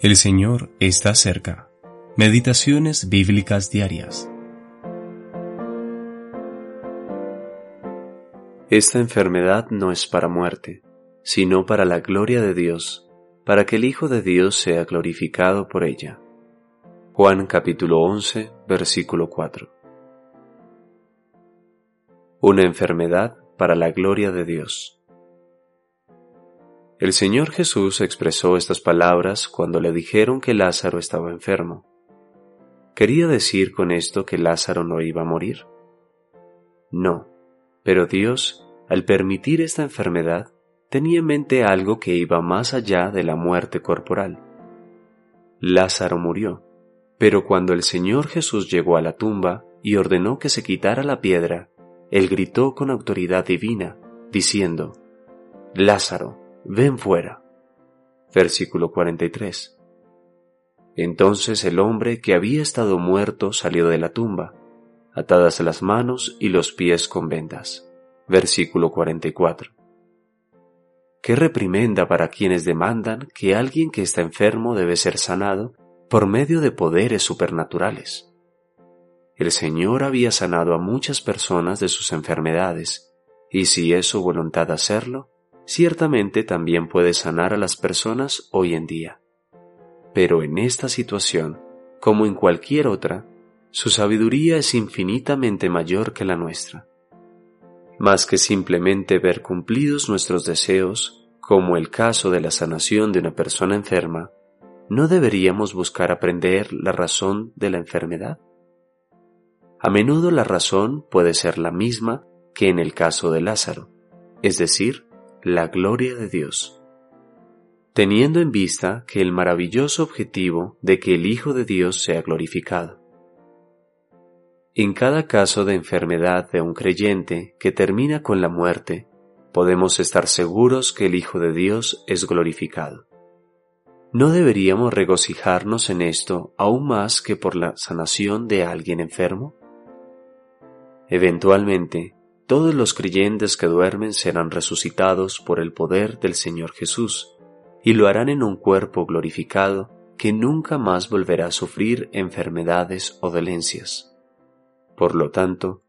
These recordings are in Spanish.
El Señor está cerca. Meditaciones bíblicas diarias. Esta enfermedad no es para muerte, sino para la gloria de Dios, para que el Hijo de Dios sea glorificado por ella. Juan capítulo 11, versículo 4. Una enfermedad para la gloria de Dios. El Señor Jesús expresó estas palabras cuando le dijeron que Lázaro estaba enfermo. ¿Quería decir con esto que Lázaro no iba a morir? No, pero Dios, al permitir esta enfermedad, tenía en mente algo que iba más allá de la muerte corporal. Lázaro murió, pero cuando el Señor Jesús llegó a la tumba y ordenó que se quitara la piedra, él gritó con autoridad divina, diciendo, Lázaro, ven fuera. Versículo 43. Entonces el hombre que había estado muerto salió de la tumba, atadas las manos y los pies con vendas. Versículo 44. Qué reprimenda para quienes demandan que alguien que está enfermo debe ser sanado por medio de poderes supernaturales. El Señor había sanado a muchas personas de sus enfermedades, y si es su voluntad hacerlo, ciertamente también puede sanar a las personas hoy en día. Pero en esta situación, como en cualquier otra, su sabiduría es infinitamente mayor que la nuestra. Más que simplemente ver cumplidos nuestros deseos, como el caso de la sanación de una persona enferma, ¿no deberíamos buscar aprender la razón de la enfermedad? A menudo la razón puede ser la misma que en el caso de Lázaro, es decir, la gloria de Dios. Teniendo en vista que el maravilloso objetivo de que el Hijo de Dios sea glorificado. En cada caso de enfermedad de un creyente que termina con la muerte, podemos estar seguros que el Hijo de Dios es glorificado. ¿No deberíamos regocijarnos en esto aún más que por la sanación de alguien enfermo? Eventualmente, todos los creyentes que duermen serán resucitados por el poder del Señor Jesús, y lo harán en un cuerpo glorificado que nunca más volverá a sufrir enfermedades o dolencias. Por lo tanto,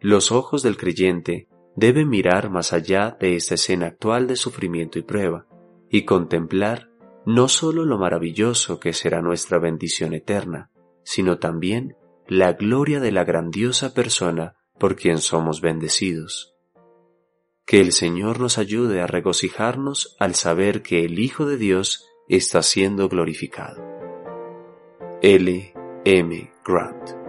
los ojos del creyente deben mirar más allá de esta escena actual de sufrimiento y prueba, y contemplar no sólo lo maravilloso que será nuestra bendición eterna, sino también la gloria de la grandiosa persona por quien somos bendecidos. Que el Señor nos ayude a regocijarnos al saber que el Hijo de Dios está siendo glorificado. L. M. Grant